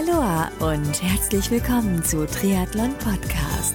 Aloha und herzlich willkommen zu Triathlon Podcast.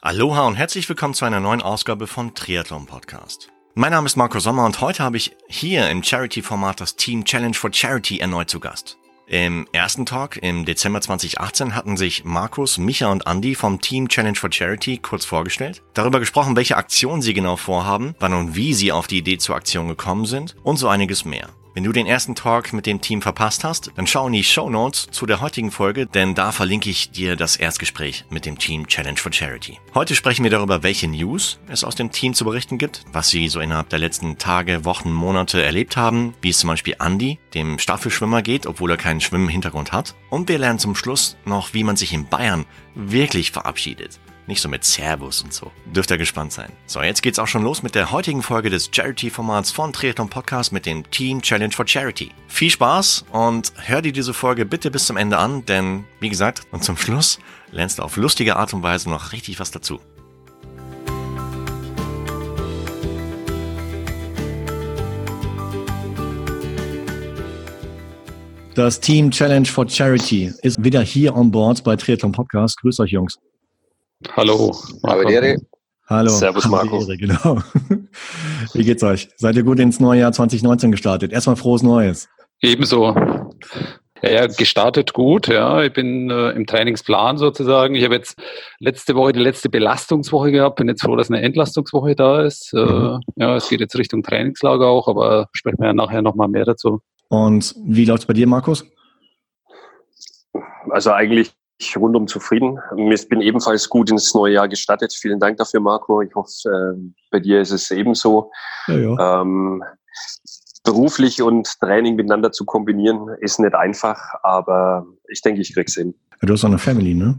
Aloha und herzlich willkommen zu einer neuen Ausgabe von Triathlon Podcast. Mein Name ist Marco Sommer und heute habe ich hier im Charity-Format das Team Challenge for Charity erneut zu Gast. Im ersten Talk im Dezember 2018 hatten sich Markus, Micha und Andy vom Team Challenge for Charity kurz vorgestellt, darüber gesprochen, welche Aktionen sie genau vorhaben, wann und wie sie auf die Idee zur Aktion gekommen sind und so einiges mehr. Wenn du den ersten Talk mit dem Team verpasst hast, dann schau in die Show Notes zu der heutigen Folge, denn da verlinke ich dir das Erstgespräch mit dem Team Challenge for Charity. Heute sprechen wir darüber, welche News es aus dem Team zu berichten gibt, was sie so innerhalb der letzten Tage, Wochen, Monate erlebt haben, wie es zum Beispiel Andy, dem Staffelschwimmer geht, obwohl er keinen Schwimmhintergrund hat. Und wir lernen zum Schluss noch, wie man sich in Bayern wirklich verabschiedet. Nicht so mit Servus und so. Dürft ihr gespannt sein. So, jetzt geht's auch schon los mit der heutigen Folge des Charity-Formats von Triathlon Podcast mit dem Team Challenge for Charity. Viel Spaß und hör dir diese Folge bitte bis zum Ende an, denn wie gesagt, und zum Schluss lernst du auf lustige Art und Weise noch richtig was dazu. Das Team Challenge for Charity ist wieder hier on board bei Triathlon Podcast. Grüß euch, Jungs. Hallo. Marco. Hallo. Servus, Marco. Ehre, genau. Wie geht's euch? Seid ihr gut ins neue Jahr 2019 gestartet? Erstmal frohes Neues. Ebenso. Ja, gestartet gut, ja. Ich bin äh, im Trainingsplan sozusagen. Ich habe jetzt letzte Woche die letzte Belastungswoche gehabt. Bin jetzt froh, dass eine Entlastungswoche da ist. Äh, mhm. Ja, es geht jetzt Richtung Trainingslager auch, aber sprechen wir ja nachher nochmal mehr dazu. Und wie läuft's bei dir, Markus? Also eigentlich rundum zufrieden. Ich bin ebenfalls gut ins neue Jahr gestartet. Vielen Dank dafür, Marco. Ich hoffe, äh, bei dir ist es ebenso. Ja, ja. Ähm, beruflich und Training miteinander zu kombinieren, ist nicht einfach, aber ich denke, ich krieg's hin. Du hast auch eine Family, ne?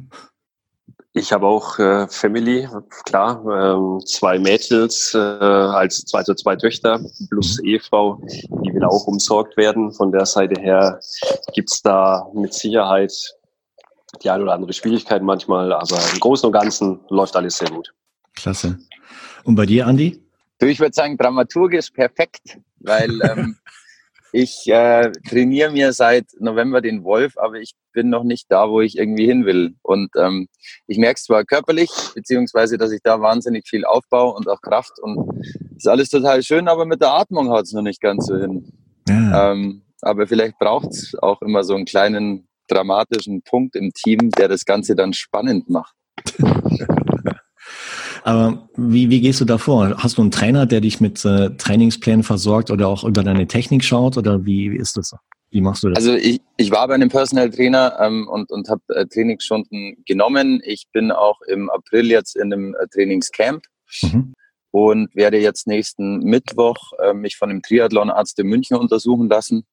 Ich habe auch äh, Family, klar, ähm, zwei Mädels äh, als zwei, also zwei Töchter plus mhm. Ehefrau, die will auch umsorgt werden. Von der Seite her gibt's da mit Sicherheit die eine oder andere Schwierigkeit manchmal, aber im Großen und Ganzen läuft alles sehr gut. Klasse. Und bei dir, Andi? Du, ich würde sagen, dramaturgisch perfekt, weil ähm, ich äh, trainiere mir seit November den Wolf, aber ich bin noch nicht da, wo ich irgendwie hin will. Und ähm, ich merke es zwar körperlich, beziehungsweise, dass ich da wahnsinnig viel aufbaue und auch Kraft und ist alles total schön, aber mit der Atmung haut es noch nicht ganz so hin. Ja. Ähm, aber vielleicht braucht es auch immer so einen kleinen dramatischen Punkt im Team, der das Ganze dann spannend macht. Aber wie, wie gehst du da vor? Hast du einen Trainer, der dich mit äh, Trainingsplänen versorgt oder auch über deine Technik schaut? Oder wie, wie ist das? Wie machst du das? Also ich, ich war bei einem Personal Trainer ähm, und, und habe äh, Trainingsstunden genommen. Ich bin auch im April jetzt in einem äh, Trainingscamp. Mhm. Und werde jetzt nächsten Mittwoch äh, mich von dem Triathlonarzt in München untersuchen lassen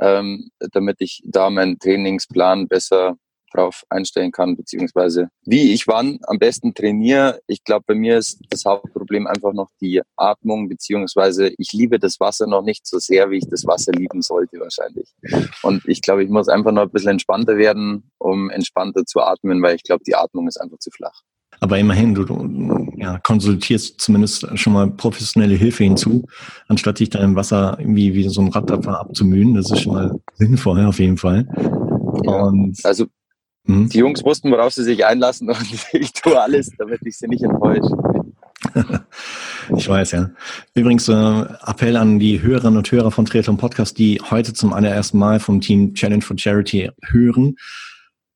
ähm, damit ich da meinen Trainingsplan besser drauf einstellen kann, beziehungsweise wie ich wann am besten trainiere. Ich glaube, bei mir ist das Hauptproblem einfach noch die Atmung, beziehungsweise ich liebe das Wasser noch nicht so sehr, wie ich das Wasser lieben sollte wahrscheinlich. Und ich glaube, ich muss einfach noch ein bisschen entspannter werden, um entspannter zu atmen, weil ich glaube, die Atmung ist einfach zu flach. Aber immerhin, du, du ja, konsultierst zumindest schon mal professionelle Hilfe hinzu, anstatt dich da im Wasser irgendwie wie so ein Rad abzumühen. Das ist schon mal sinnvoll auf jeden Fall. Und, also hm? die Jungs wussten, worauf sie sich einlassen und ich tue alles, damit ich sie nicht enttäusche. ich weiß, ja. Übrigens, äh, Appell an die Hörerinnen und Hörer von Triathlon Podcast, die heute zum allerersten Mal vom Team Challenge for Charity hören.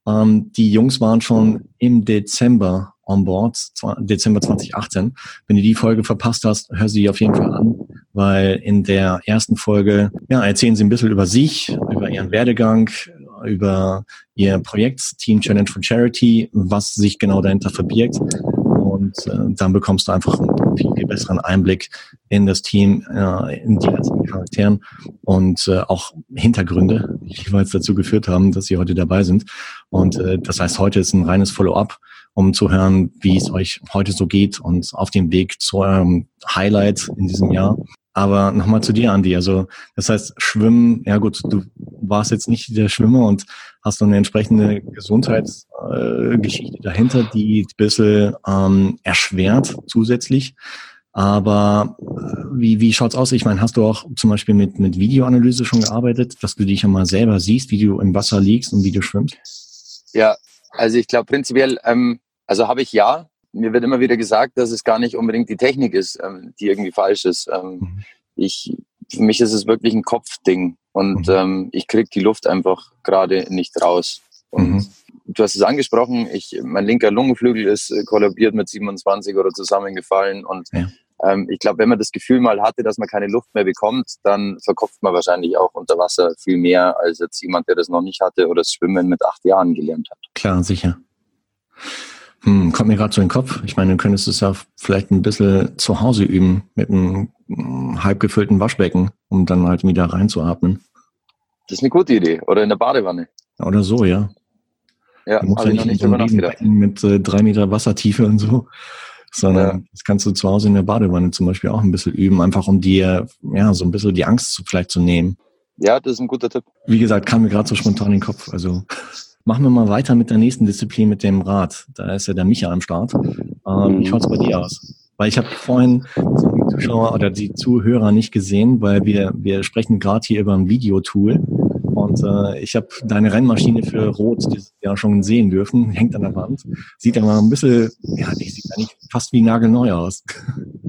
Ähm, die Jungs waren schon im Dezember on board, Dezember 2018. Wenn du die Folge verpasst hast, hör sie auf jeden Fall an, weil in der ersten Folge ja, erzählen sie ein bisschen über sich, über ihren Werdegang, über ihr Projekt Team Challenge for Charity, was sich genau dahinter verbirgt. Und äh, dann bekommst du einfach einen viel, viel besseren Einblick in das Team, äh, in die einzelnen Charakteren und äh, auch Hintergründe, die jeweils dazu geführt haben, dass sie heute dabei sind. Und äh, das heißt, heute ist ein reines Follow-up um zu hören, wie es euch heute so geht und auf dem Weg zu eurem Highlight in diesem Jahr. Aber nochmal zu dir, Andi. Also das heißt, Schwimmen, ja gut, du warst jetzt nicht der Schwimmer und hast eine entsprechende Gesundheitsgeschichte äh, dahinter, die ein bisschen ähm, erschwert zusätzlich. Aber äh, wie, wie schaut's aus? Ich meine, hast du auch zum Beispiel mit, mit Videoanalyse schon gearbeitet, dass du dich ja mal selber siehst, wie du im Wasser liegst und wie du schwimmst? Ja, also ich glaube prinzipiell, ähm, also habe ich ja. Mir wird immer wieder gesagt, dass es gar nicht unbedingt die Technik ist, ähm, die irgendwie falsch ist. Ähm, mhm. Ich, für mich ist es wirklich ein Kopfding und mhm. ähm, ich kriege die Luft einfach gerade nicht raus. Und mhm. du hast es angesprochen, ich, mein linker Lungenflügel ist äh, kollabiert mit 27 oder zusammengefallen und ja. ähm, ich glaube, wenn man das Gefühl mal hatte, dass man keine Luft mehr bekommt, dann verkopft man wahrscheinlich auch unter Wasser viel mehr als jetzt jemand, der das noch nicht hatte oder das Schwimmen mit acht Jahren gelernt hat. Klar, sicher. Hm, kommt mir gerade so in den Kopf. Ich meine, du könntest es ja vielleicht ein bisschen zu Hause üben mit einem hm, halb gefüllten Waschbecken, um dann halt wieder reinzuatmen. Das ist eine gute Idee. Oder in der Badewanne. Oder so, ja. Ja, du musst ja nicht, nicht so einem mit äh, drei Meter Wassertiefe und so, sondern ja. das kannst du zu Hause in der Badewanne zum Beispiel auch ein bisschen üben, einfach um dir ja so ein bisschen die Angst zu, vielleicht zu nehmen. Ja, das ist ein guter Tipp. Wie gesagt, kam mir gerade so spontan in den Kopf. Also machen wir mal weiter mit der nächsten Disziplin, mit dem Rad. Da ist ja der Micha am Start. Ähm, wie schaut's bei dir aus? Weil ich habe vorhin die Zuschauer oder die Zuhörer nicht gesehen, weil wir, wir sprechen gerade hier über ein Videotool. Und äh, ich habe deine Rennmaschine für Rot dieses Jahr schon sehen dürfen, hängt an der Wand. Sieht aber ein bisschen, ja, die sieht eigentlich fast wie nagelneu aus.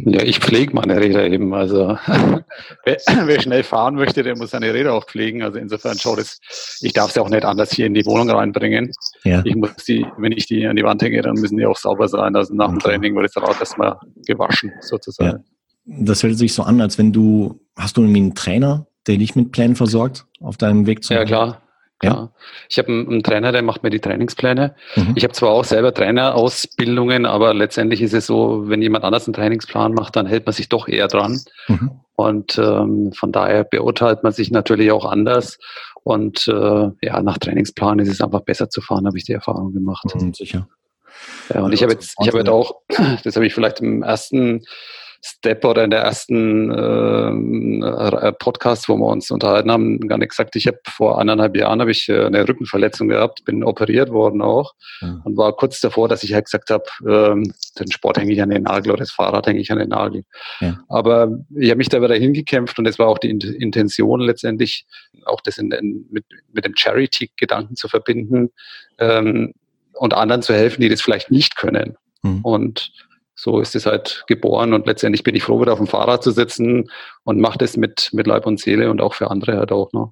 Ja, ich pflege meine Räder eben. Also wer, wer, schnell fahren möchte, der muss seine Räder auch pflegen. Also insofern schaut es, ich darf sie auch nicht anders hier in die Wohnung reinbringen. Ja. Ich muss die, wenn ich die an die Wand hänge, dann müssen die auch sauber sein. Also nach dem Training wird das Rad erstmal gewaschen, sozusagen. Ja. Das hört sich so an, als wenn du, hast du irgendwie einen Trainer, der dich mit Plänen versorgt auf deinem Weg zu? Ja, klar. Ja. Ich habe einen, einen, Trainer, der macht mir die Trainingspläne. Mhm. Ich habe zwar auch selber Trainerausbildungen, aber letztendlich ist es so, wenn jemand anders einen Trainingsplan macht, dann hält man sich doch eher dran. Mhm. Und ähm, von daher beurteilt man sich natürlich auch anders. Und äh, ja, nach Trainingsplan ist es einfach besser zu fahren, habe ich die Erfahrung gemacht. Mhm, sicher. Ja, und ich habe jetzt, ich habe jetzt auch, das habe ich vielleicht im ersten Step oder in der ersten äh, Podcast, wo wir uns unterhalten haben, gar nicht gesagt, ich habe vor eineinhalb Jahren habe ich äh, eine Rückenverletzung gehabt, bin operiert worden auch ja. und war kurz davor, dass ich halt gesagt habe, ähm, den Sport hänge ich an den Nagel oder das Fahrrad hänge ich an den Nagel. Ja. Aber ich habe mich da wieder hingekämpft und es war auch die Intention letztendlich, auch das in, in, mit, mit dem Charity-Gedanken zu verbinden ähm, und anderen zu helfen, die das vielleicht nicht können. Mhm. Und so ist es halt geboren und letztendlich bin ich froh, wieder auf dem Fahrrad zu sitzen und mache das mit, mit Leib und Seele und auch für andere halt auch noch.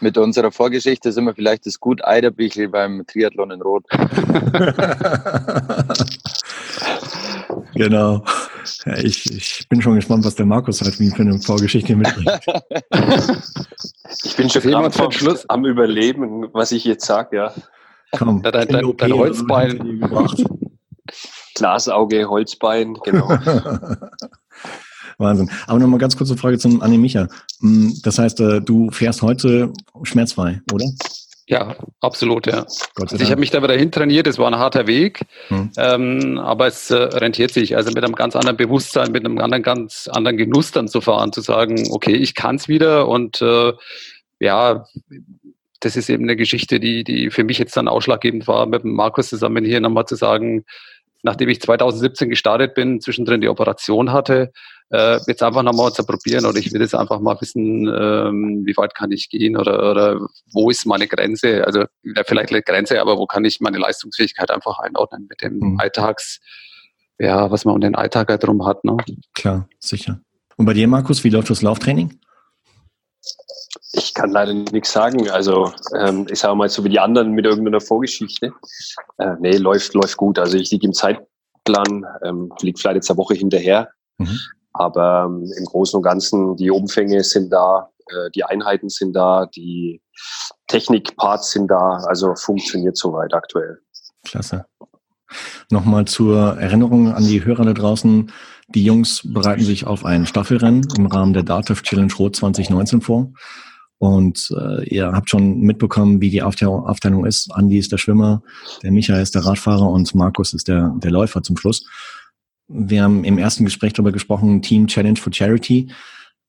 Mit unserer Vorgeschichte sind wir vielleicht das gut Eiderbichel beim Triathlon in Rot. genau. Ja, ich, ich bin schon gespannt, was der Markus halt wie für eine Vorgeschichte mitbringt. ich bin schon jemand für Schluss am Überleben, was ich jetzt sage, ja. Komm, dein, dein, dein Holzbein. Glasauge, Holzbein, genau. Wahnsinn. Aber nochmal ganz kurze Frage zum Anne Micha. Hm, das heißt, äh, du fährst heute schmerzfrei, oder? Ja, absolut, ja. Also ich habe mich da wieder hintrainiert, es war ein harter Weg, hm. ähm, aber es äh, rentiert sich. Also mit einem ganz anderen Bewusstsein, mit einem anderen, ganz anderen Genuss dann zu fahren, zu sagen, okay, ich kann es wieder und äh, ja, das ist eben eine Geschichte, die, die für mich jetzt dann ausschlaggebend war, mit dem Markus zusammen hier nochmal zu sagen, nachdem ich 2017 gestartet bin, zwischendrin die Operation hatte, äh, jetzt einfach nochmal zu probieren oder ich will jetzt einfach mal wissen, ähm, wie weit kann ich gehen oder, oder wo ist meine Grenze, also vielleicht eine Grenze, aber wo kann ich meine Leistungsfähigkeit einfach einordnen mit dem mhm. Alltags, ja, was man um den Alltag halt drum hat. Ne? Klar, sicher. Und bei dir, Markus, wie läuft das Lauftraining? Ich kann leider nichts sagen. Also ähm, ich sage mal so wie die anderen mit irgendeiner Vorgeschichte. Äh, nee, läuft, läuft gut. Also ich liege im Zeitplan, ähm, liege vielleicht jetzt eine Woche hinterher. Mhm. Aber ähm, im Großen und Ganzen, die Umfänge sind da, äh, die Einheiten sind da, die Technikparts sind da. Also funktioniert soweit aktuell. Klasse. Nochmal zur Erinnerung an die Hörer da draußen. Die Jungs bereiten sich auf ein Staffelrennen im Rahmen der DATEV Challenge Rot 2019 vor. Und äh, ihr habt schon mitbekommen, wie die Aufteilung ist. Andi ist der Schwimmer, der Michael ist der Radfahrer und Markus ist der, der Läufer zum Schluss. Wir haben im ersten Gespräch darüber gesprochen, Team Challenge for Charity.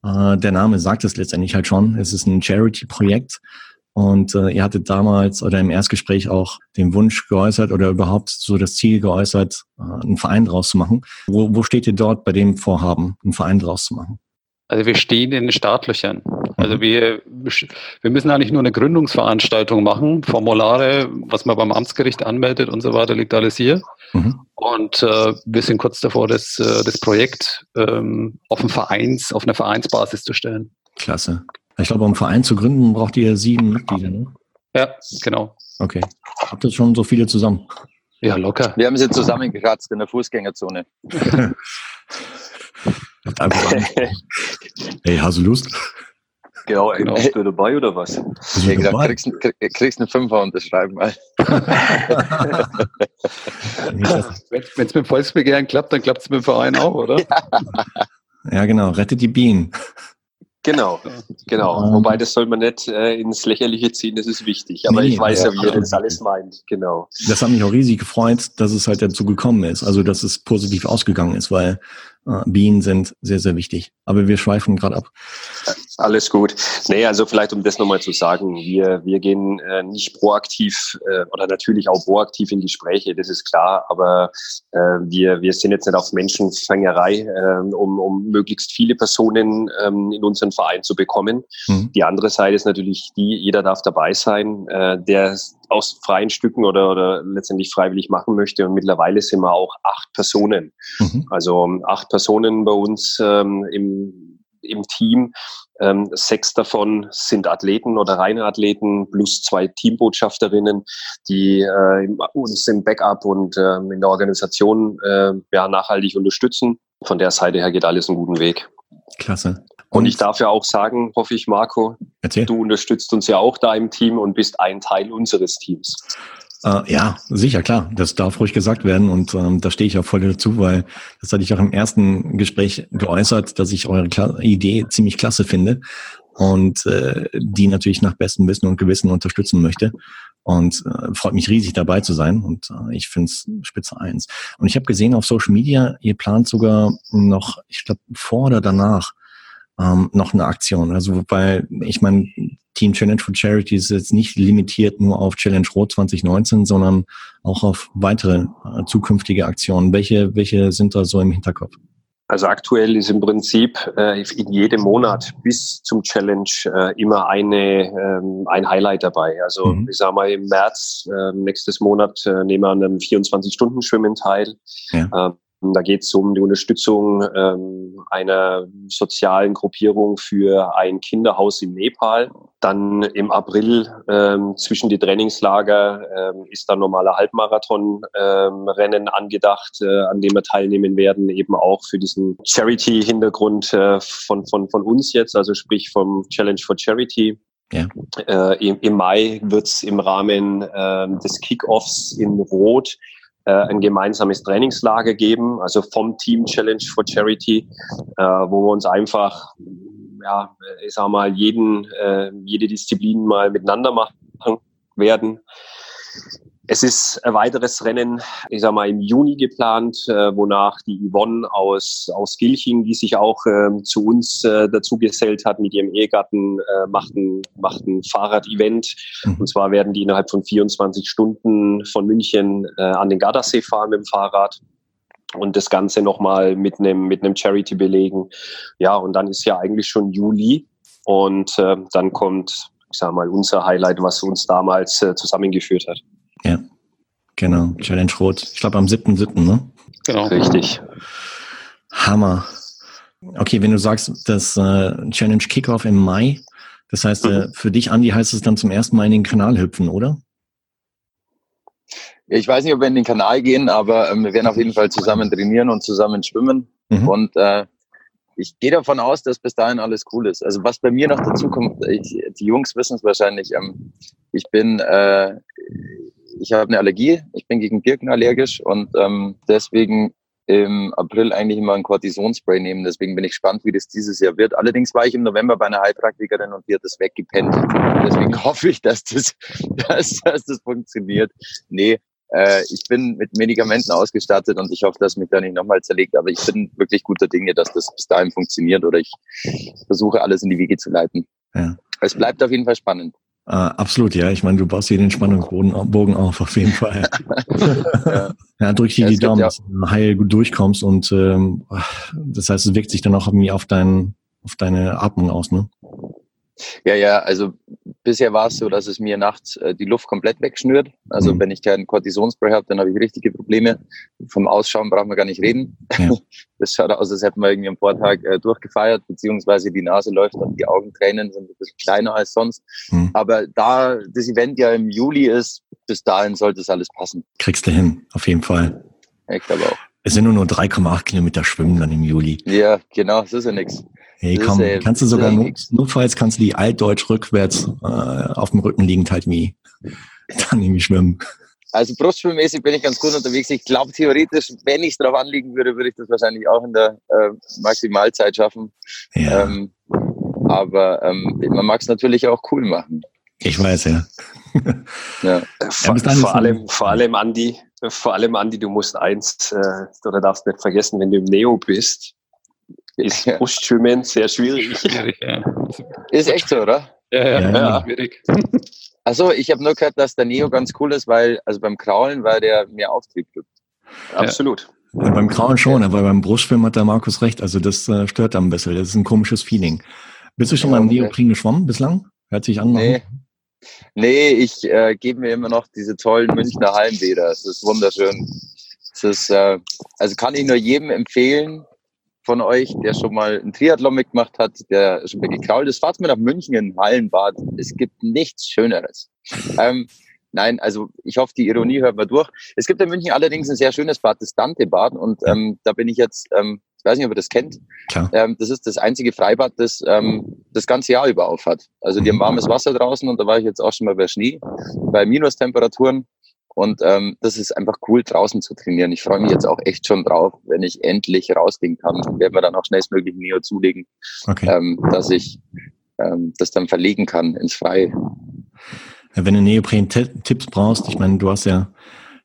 Äh, der Name sagt es letztendlich halt schon. Es ist ein Charity-Projekt. Und äh, ihr hattet damals oder im Erstgespräch auch den Wunsch geäußert oder überhaupt so das Ziel geäußert, äh, einen Verein draus zu machen. Wo, wo steht ihr dort bei dem Vorhaben, einen Verein draus zu machen? Also wir stehen in den Startlöchern. Also mhm. wir, wir müssen eigentlich nur eine Gründungsveranstaltung machen. Formulare, was man beim Amtsgericht anmeldet und so weiter, liegt alles hier. Mhm. Und äh, wir sind kurz davor, das, äh, das Projekt ähm, auf, Vereins, auf eine Vereinsbasis zu stellen. Klasse. Ich glaube, um einen Verein zu gründen, braucht ihr sieben Mitglieder, ne? Ja, genau. Okay. Habt ihr schon so viele zusammen? Ja, locker. Wir haben sie zusammengekratzt in der Fußgängerzone. hey, hast du Lust? Genau, genau. bist du dabei oder was? Ich habe gesagt, kriegst, krieg, kriegst einen Fünfer unterschreiben mal. Wenn es mit dem Volksbegehren klappt, dann klappt es mit dem Verein auch, oder? Ja, genau, rettet die Bienen. Genau, genau. Ähm, Wobei das soll man nicht äh, ins Lächerliche ziehen, das ist wichtig. Aber nee, ich weiß ja, wie ihr das alles meint. Genau. Das hat mich auch riesig gefreut, dass es halt dazu gekommen ist. Also dass es positiv ausgegangen ist, weil äh, Bienen sind sehr, sehr wichtig. Aber wir schweifen gerade ab. Alles gut. Nee, also vielleicht um das nochmal zu sagen, wir, wir gehen äh, nicht proaktiv äh, oder natürlich auch proaktiv in Gespräche, das ist klar, aber äh, wir, wir sind jetzt nicht auf Menschenfängerei, äh, um, um möglichst viele Personen ähm, in unseren Verein zu bekommen. Mhm. Die andere Seite ist natürlich die, jeder darf dabei sein, äh, der aus freien Stücken oder, oder letztendlich freiwillig machen möchte. Und mittlerweile sind wir auch acht Personen. Mhm. Also acht Personen bei uns ähm, im, im Team. Ähm, sechs davon sind Athleten oder reine Athleten plus zwei Teambotschafterinnen, die äh, uns im Backup und äh, in der Organisation äh, ja, nachhaltig unterstützen. Von der Seite her geht alles einen guten Weg. Klasse. Und, und ich darf ja auch sagen, hoffe ich, Marco, Erzähl. du unterstützt uns ja auch da im Team und bist ein Teil unseres Teams. Äh, ja, sicher, klar. Das darf ruhig gesagt werden und ähm, da stehe ich auch voll dazu, weil das hatte ich auch im ersten Gespräch geäußert, dass ich eure Kla Idee ziemlich klasse finde und äh, die natürlich nach bestem Wissen und Gewissen unterstützen möchte. Und äh, freut mich riesig dabei zu sein und äh, ich finde es spitze eins. Und ich habe gesehen auf Social Media, ihr plant sogar noch, ich glaube, vor oder danach ähm, noch eine Aktion. Also weil ich meine, Team Challenge for Charity ist jetzt nicht limitiert nur auf Challenge Rot 2019, sondern auch auf weitere äh, zukünftige Aktionen. Welche, welche sind da so im Hinterkopf? Also aktuell ist im Prinzip äh, in jedem Monat bis zum Challenge äh, immer eine, ähm, ein Highlight dabei. Also mhm. ich sage mal im März äh, nächstes Monat äh, nehmen wir an einem 24-Stunden-Schwimmen teil. Ja. Ähm, da geht es um die Unterstützung ähm, einer sozialen Gruppierung für ein Kinderhaus in Nepal. Dann im April ähm, zwischen die Trainingslager ähm, ist dann normaler Halbmarathon-Rennen ähm, angedacht, äh, an dem wir teilnehmen werden, eben auch für diesen Charity-Hintergrund äh, von, von, von uns jetzt, also sprich vom Challenge for Charity. Ja. Äh, im, im, Mai wird's im Rahmen äh, des Kickoffs in Rot ein gemeinsames Trainingslager geben, also vom Team Challenge for Charity, äh, wo wir uns einfach, ja, ich sag mal, jeden, äh, jede Disziplin mal miteinander machen werden. Es ist ein weiteres Rennen, ich sag mal, im Juni geplant, äh, wonach die Yvonne aus, aus Gilching, die sich auch äh, zu uns äh, dazu gesellt hat mit ihrem Ehegatten, äh, macht ein, macht ein Fahrrad-Event. Mhm. Und zwar werden die innerhalb von 24 Stunden von München äh, an den Gardasee fahren mit dem Fahrrad und das Ganze nochmal mit einem mit einem Charity belegen. Ja, und dann ist ja eigentlich schon Juli und äh, dann kommt, ich sag mal, unser Highlight, was uns damals äh, zusammengeführt hat. Genau. Challenge Rot. Ich glaube am 7.7., ne? Genau. Richtig. Hammer. Okay, wenn du sagst, das äh, Challenge Kickoff im Mai, das heißt, äh, mhm. für dich, Andi, heißt es dann zum ersten Mal in den Kanal hüpfen, oder? Ich weiß nicht, ob wir in den Kanal gehen, aber ähm, wir werden auf jeden Fall zusammen trainieren und zusammen schwimmen. Mhm. Und äh, ich gehe davon aus, dass bis dahin alles cool ist. Also was bei mir noch dazu kommt, ich, die Jungs wissen es wahrscheinlich, ähm, ich bin äh, ich habe eine Allergie, ich bin gegen Birken allergisch und ähm, deswegen im April eigentlich immer ein Cortisonspray nehmen. Deswegen bin ich gespannt, wie das dieses Jahr wird. Allerdings war ich im November bei einer Heilpraktikerin und die hat das weggepennt. Deswegen hoffe ich, dass das, dass, dass das funktioniert. Nee, äh, ich bin mit Medikamenten ausgestattet und ich hoffe, dass mich da nicht nochmal zerlegt. Aber ich bin wirklich guter Dinge, dass das bis dahin funktioniert oder ich versuche alles in die Wege zu leiten. Ja. Es bleibt auf jeden Fall spannend. Äh, absolut, ja. Ich meine, du baust hier den Spannungsbogen auf, auf jeden Fall. ja. ja, drück dir ja, die Daumen, dass du heil gut durchkommst und ähm, das heißt, es wirkt sich dann auch irgendwie auf, dein, auf deine Atmung aus, ne? Ja, ja, also bisher war es so, dass es mir nachts äh, die Luft komplett wegschnürt. Also mhm. wenn ich keinen Kortisonspray habe, dann habe ich richtige Probleme. Vom Ausschauen brauchen wir gar nicht reden. Ja. Das schaut aus, als hätten wir irgendwie am Vortag äh, durchgefeiert, beziehungsweise die Nase läuft und die Augentränen sind ein bisschen kleiner als sonst. Mhm. Aber da das Event ja im Juli ist, bis dahin sollte es alles passen. Kriegst du hin, auf jeden Fall. Ich glaube auch. Es sind nur nur 3,8 Kilometer Schwimmen dann im Juli. Ja, genau, das ist ja nichts. Hey, komm, ist, kannst du sogar not, notfalls kannst du die altdeutsch rückwärts äh, auf dem Rücken liegend halt wie dann irgendwie schwimmen. Also brustschwimmmäßig bin ich ganz gut unterwegs. Ich glaube theoretisch, wenn ich es darauf anliegen würde, würde ich das wahrscheinlich auch in der äh, Maximalzeit schaffen. Ja. Ähm, aber ähm, man mag es natürlich auch cool machen. Ich weiß, ja. ja. Vor, ja, vor allem, vor allem, Andi, vor allem, Andi, du musst eins, äh, oder darfst nicht vergessen, wenn du im Neo bist, ist Brustschwimmen sehr schwierig. schwierig ja. Ist echt so, oder? Ja, ja, ja. ja. schwierig. Also ich habe nur gehört, dass der Neo ganz cool ist, weil also beim Kraulen, weil der mehr Auftrieb gibt. Absolut. Ja, beim Kraulen schon, aber beim Brustschwimmen hat der Markus recht. Also das äh, stört dann ein bisschen. Das ist ein komisches Feeling. Bist du schon ja, mal im Neopren geschwommen bislang? Hört sich an. Nee. Nee, ich äh, gebe mir immer noch diese tollen Münchner Hallenbäder. Das ist wunderschön. Das ist, äh, also kann ich nur jedem empfehlen, von euch, der schon mal ein Triathlon mitgemacht hat, der schon mal gekrault ist, fahrt mal nach München in Hallenbad. Es gibt nichts Schöneres. Ähm, nein, also ich hoffe, die Ironie hört man durch. Es gibt in München allerdings ein sehr schönes Bad, das Dante-Bad. Und ähm, da bin ich jetzt, ähm, ich weiß nicht, ob ihr das kennt. Ähm, das ist das einzige Freibad, das ähm, das ganze Jahr über auf hat. Also die haben warmes Wasser draußen und da war ich jetzt auch schon mal bei Schnee, bei Minustemperaturen. Und ähm, das ist einfach cool, draußen zu trainieren. Ich freue mich jetzt auch echt schon drauf, wenn ich endlich rausgehen kann. Werden wir dann auch schnellstmöglich Neo zulegen, okay. ähm, dass ich ähm, das dann verlegen kann ins Freie. Wenn du Neopren-Tipps brauchst, ich meine, du hast ja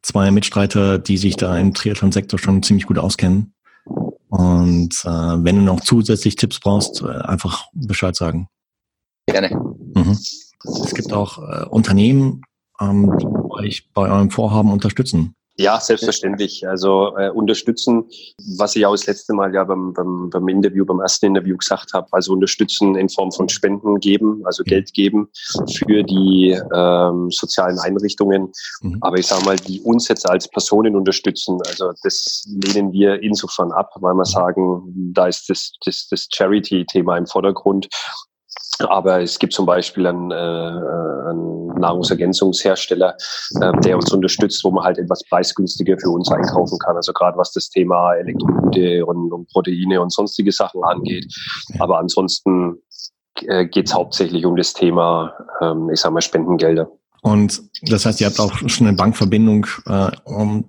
zwei Mitstreiter, die sich da im Triathlon-Sektor schon ziemlich gut auskennen. Und äh, wenn du noch zusätzlich Tipps brauchst, äh, einfach Bescheid sagen. Gerne. Mhm. Es gibt auch äh, Unternehmen, ähm, die euch bei eurem Vorhaben unterstützen? Ja, selbstverständlich. Also äh, unterstützen, was ich auch das letzte Mal ja beim, beim, beim Interview, beim ersten Interview gesagt habe, also unterstützen in Form von Spenden geben, also Geld geben für die ähm, sozialen Einrichtungen. Mhm. Aber ich sage mal, die uns jetzt als Personen unterstützen, also das lehnen wir insofern ab, weil wir sagen, da ist das, das, das Charity-Thema im Vordergrund aber es gibt zum Beispiel einen, äh, einen Nahrungsergänzungshersteller, äh, der uns unterstützt, wo man halt etwas preisgünstiger für uns einkaufen kann. Also gerade was das Thema Elektrolyte und, und Proteine und sonstige Sachen angeht. Aber ansonsten äh, geht es hauptsächlich um das Thema, ähm, ich sag mal, Spendengelder. Und das heißt, ihr habt auch schon eine Bankverbindung, äh, um,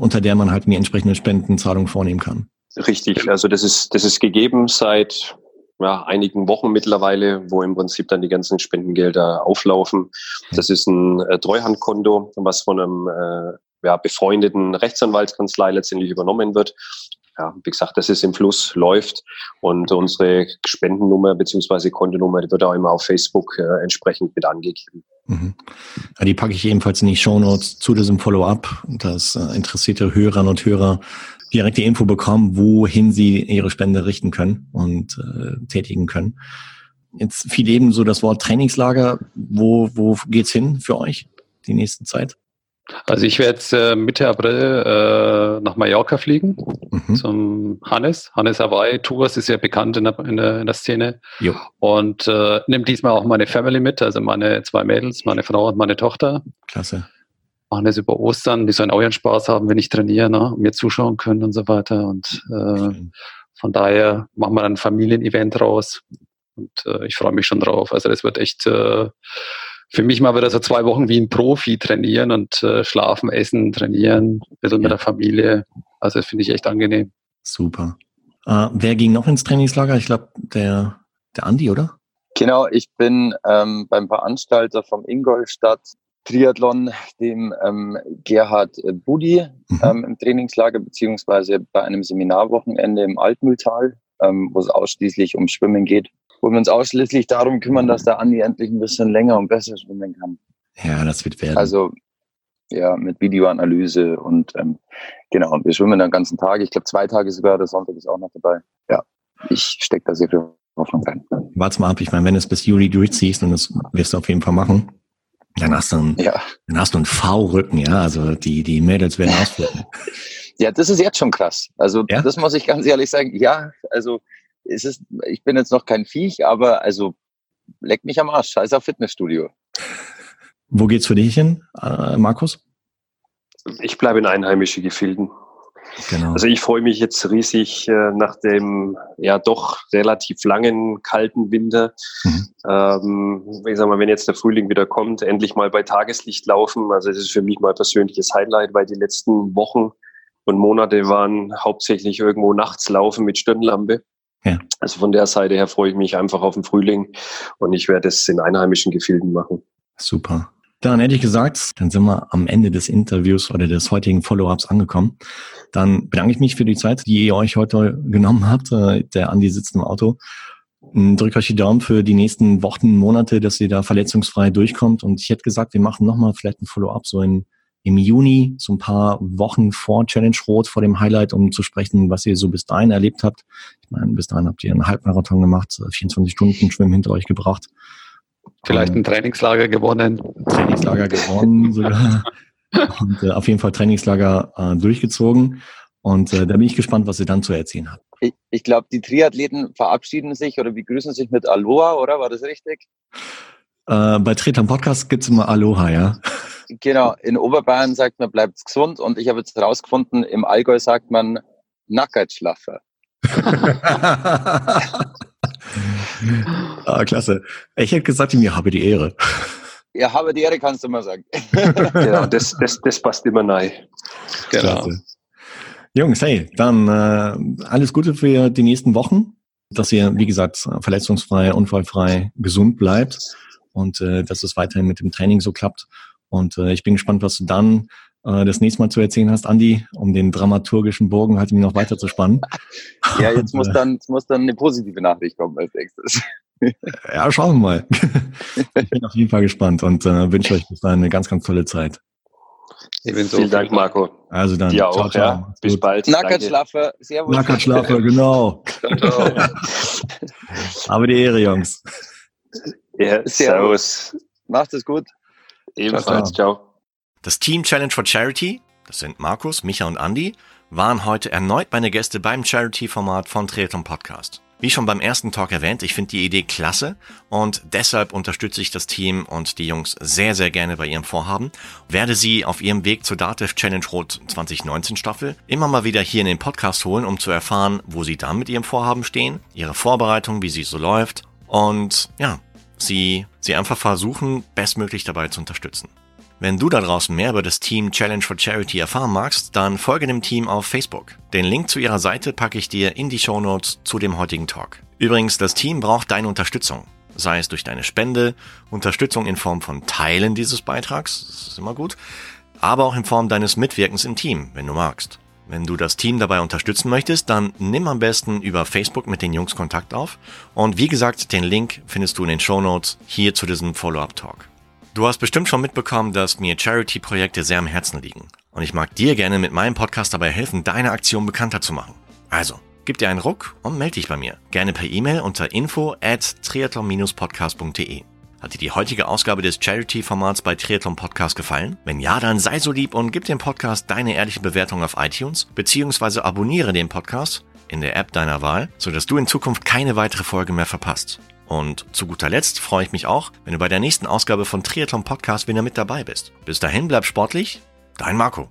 unter der man halt eine entsprechende Spendenzahlung vornehmen kann. Richtig, also das ist, das ist gegeben seit ja, einigen Wochen mittlerweile, wo im Prinzip dann die ganzen Spendengelder auflaufen. Das ist ein äh, Treuhandkonto, was von einem äh, ja, befreundeten Rechtsanwaltskanzlei letztendlich übernommen wird. Ja, wie gesagt, das ist im Fluss, läuft und unsere Spendennummer beziehungsweise Kontonummer die wird auch immer auf Facebook äh, entsprechend mit angegeben. Mhm. Ja, die packe ich ebenfalls in die Show Notes zu diesem Follow-up, dass äh, interessierte Hörerinnen und Hörer direkt die Info bekommen, wohin sie ihre Spende richten können und äh, tätigen können. Jetzt fiel eben so das Wort Trainingslager. Wo, wo geht's hin für euch die nächste Zeit? Also ich werde jetzt äh, Mitte April äh, nach Mallorca fliegen mhm. zum Hannes. Hannes Hawaii Tours ist ja bekannt in der, in der, in der Szene. Jo. Und äh, nehme diesmal auch meine Family mit, also meine zwei Mädels, meine Frau und meine Tochter. Klasse machen das über Ostern, die sollen auch ihren Spaß haben, wenn ich trainiere, ne, und mir zuschauen können und so weiter. Und äh, von daher machen wir dann ein Familienevent raus. Und äh, ich freue mich schon drauf. Also das wird echt äh, für mich mal wieder so zwei Wochen wie ein Profi trainieren und äh, schlafen, essen, trainieren, ein bisschen ja. mit der Familie. Also das finde ich echt angenehm. Super. Äh, wer ging noch ins Trainingslager? Ich glaube, der, der Andi, oder? Genau, ich bin ähm, beim Veranstalter vom Ingolstadt Triathlon, dem ähm, Gerhard äh, Budi mhm. ähm, im Trainingslager, beziehungsweise bei einem Seminarwochenende im Altmühltal, ähm, wo es ausschließlich um Schwimmen geht. wo wir uns ausschließlich darum kümmern, dass der Andi endlich ein bisschen länger und besser schwimmen kann. Ja, das wird werden. Also ja, mit Videoanalyse und ähm, genau, und wir schwimmen den ganzen Tag. Ich glaube, zwei Tage sogar, der Sonntag ist auch noch dabei. Ja, ich stecke da sehr viel Hoffnung rein. Warte mal ab, ich meine, wenn du es bis Juli durchziehst, und das wirst du auf jeden Fall machen, dann hast du einen, ja. dann hast du einen V-Rücken, ja, also die, die Mädels werden ausflippen. ja, das ist jetzt schon krass. Also ja? das muss ich ganz ehrlich sagen. Ja, also es ist, ich bin jetzt noch kein Viech, aber also leck mich am Arsch, scheiß auf Fitnessstudio. Wo geht's für dich hin, äh, Markus? Ich bleibe in einheimische Gefilden. Genau. Also ich freue mich jetzt riesig äh, nach dem ja doch relativ langen kalten Winter. Mhm. Ähm, ich sag mal, wenn jetzt der Frühling wieder kommt, endlich mal bei Tageslicht laufen. Also das ist für mich mal persönliches Highlight, weil die letzten Wochen und Monate waren hauptsächlich irgendwo nachts laufen mit Stirnlampe. Ja. Also von der Seite her freue ich mich einfach auf den Frühling und ich werde es in einheimischen Gefilden machen. Super. Dann hätte ich gesagt, dann sind wir am Ende des Interviews oder des heutigen Follow-ups angekommen. Dann bedanke ich mich für die Zeit, die ihr euch heute genommen habt. Äh, der Andi sitzt im Auto. Hm, drückt euch die Daumen für die nächsten Wochen, Monate, dass ihr da verletzungsfrei durchkommt. Und ich hätte gesagt, wir machen nochmal vielleicht ein Follow-up so in, im Juni, so ein paar Wochen vor Challenge Rot, vor dem Highlight, um zu sprechen, was ihr so bis dahin erlebt habt. Ich meine, bis dahin habt ihr einen Halbmarathon gemacht, 24 äh, Stunden Schwimmen hinter euch gebracht. Vielleicht ein Trainingslager gewonnen. Trainingslager gewonnen sogar. Und äh, auf jeden Fall Trainingslager äh, durchgezogen. Und äh, da bin ich gespannt, was sie dann zu erzählen hat. Ich, ich glaube, die Triathleten verabschieden sich oder begrüßen sich mit Aloha, oder? War das richtig? Äh, bei Tretern Podcast gibt es immer Aloha, ja. Genau, in Oberbayern sagt man, bleibt gesund. Und ich habe jetzt herausgefunden, im Allgäu sagt man Nackertschlaffer. ah, klasse. Ich hätte gesagt, mir habe die Ehre. Ja, habe die Ehre kannst du mal sagen. genau, das, das, das passt immer nein. Genau. Jungs, hey, dann äh, alles Gute für die nächsten Wochen, dass ihr, wie gesagt, verletzungsfrei, unfallfrei, gesund bleibt und äh, dass es weiterhin mit dem Training so klappt. Und äh, ich bin gespannt, was du dann äh, das nächste Mal zu erzählen hast, Andi, um den dramaturgischen Bogen halt noch weiter zu spannen. ja, jetzt muss dann, jetzt muss dann eine positive Nachricht kommen als nächstes. ja, schauen wir mal. ich bin auf jeden Fall gespannt und äh, wünsche euch bis dahin eine ganz, ganz tolle Zeit. Vielen Dank, Marco. Also dann. Dir auch, ciao, ciao. Ja. Bis bald. Nackertschlaffe. Servus. Nackertschlaffe, genau. Aber die Ehre, Jungs. Ja, servus. Macht es gut. Ebenfalls, ciao. ciao. Das Team Challenge for Charity, das sind Markus, Micha und Andy, waren heute erneut meine Gäste beim Charity-Format von Triathlon Podcast. Wie schon beim ersten Talk erwähnt, ich finde die Idee klasse und deshalb unterstütze ich das Team und die Jungs sehr, sehr gerne bei ihrem Vorhaben. Werde sie auf ihrem Weg zur Datev Challenge Rot 2019 Staffel immer mal wieder hier in den Podcast holen, um zu erfahren, wo sie da mit ihrem Vorhaben stehen, ihre Vorbereitung, wie sie so läuft und ja, sie, sie einfach versuchen, bestmöglich dabei zu unterstützen. Wenn du da draußen mehr über das Team Challenge for Charity erfahren magst, dann folge dem Team auf Facebook. Den Link zu ihrer Seite packe ich dir in die Show Notes zu dem heutigen Talk. Übrigens, das Team braucht deine Unterstützung. Sei es durch deine Spende, Unterstützung in Form von Teilen dieses Beitrags, das ist immer gut, aber auch in Form deines Mitwirkens im Team, wenn du magst. Wenn du das Team dabei unterstützen möchtest, dann nimm am besten über Facebook mit den Jungs Kontakt auf. Und wie gesagt, den Link findest du in den Show Notes hier zu diesem Follow-up-Talk. Du hast bestimmt schon mitbekommen, dass mir Charity-Projekte sehr am Herzen liegen. Und ich mag dir gerne mit meinem Podcast dabei helfen, deine Aktion bekannter zu machen. Also, gib dir einen Ruck und melde dich bei mir. Gerne per E-Mail unter info at triathlon-podcast.de. Hat dir die heutige Ausgabe des Charity-Formats bei Triathlon Podcast gefallen? Wenn ja, dann sei so lieb und gib dem Podcast deine ehrliche Bewertung auf iTunes, beziehungsweise abonniere den Podcast in der App deiner Wahl, sodass du in Zukunft keine weitere Folge mehr verpasst. Und zu guter Letzt freue ich mich auch, wenn du bei der nächsten Ausgabe von Triathlon Podcast wieder mit dabei bist. Bis dahin bleib sportlich, dein Marco.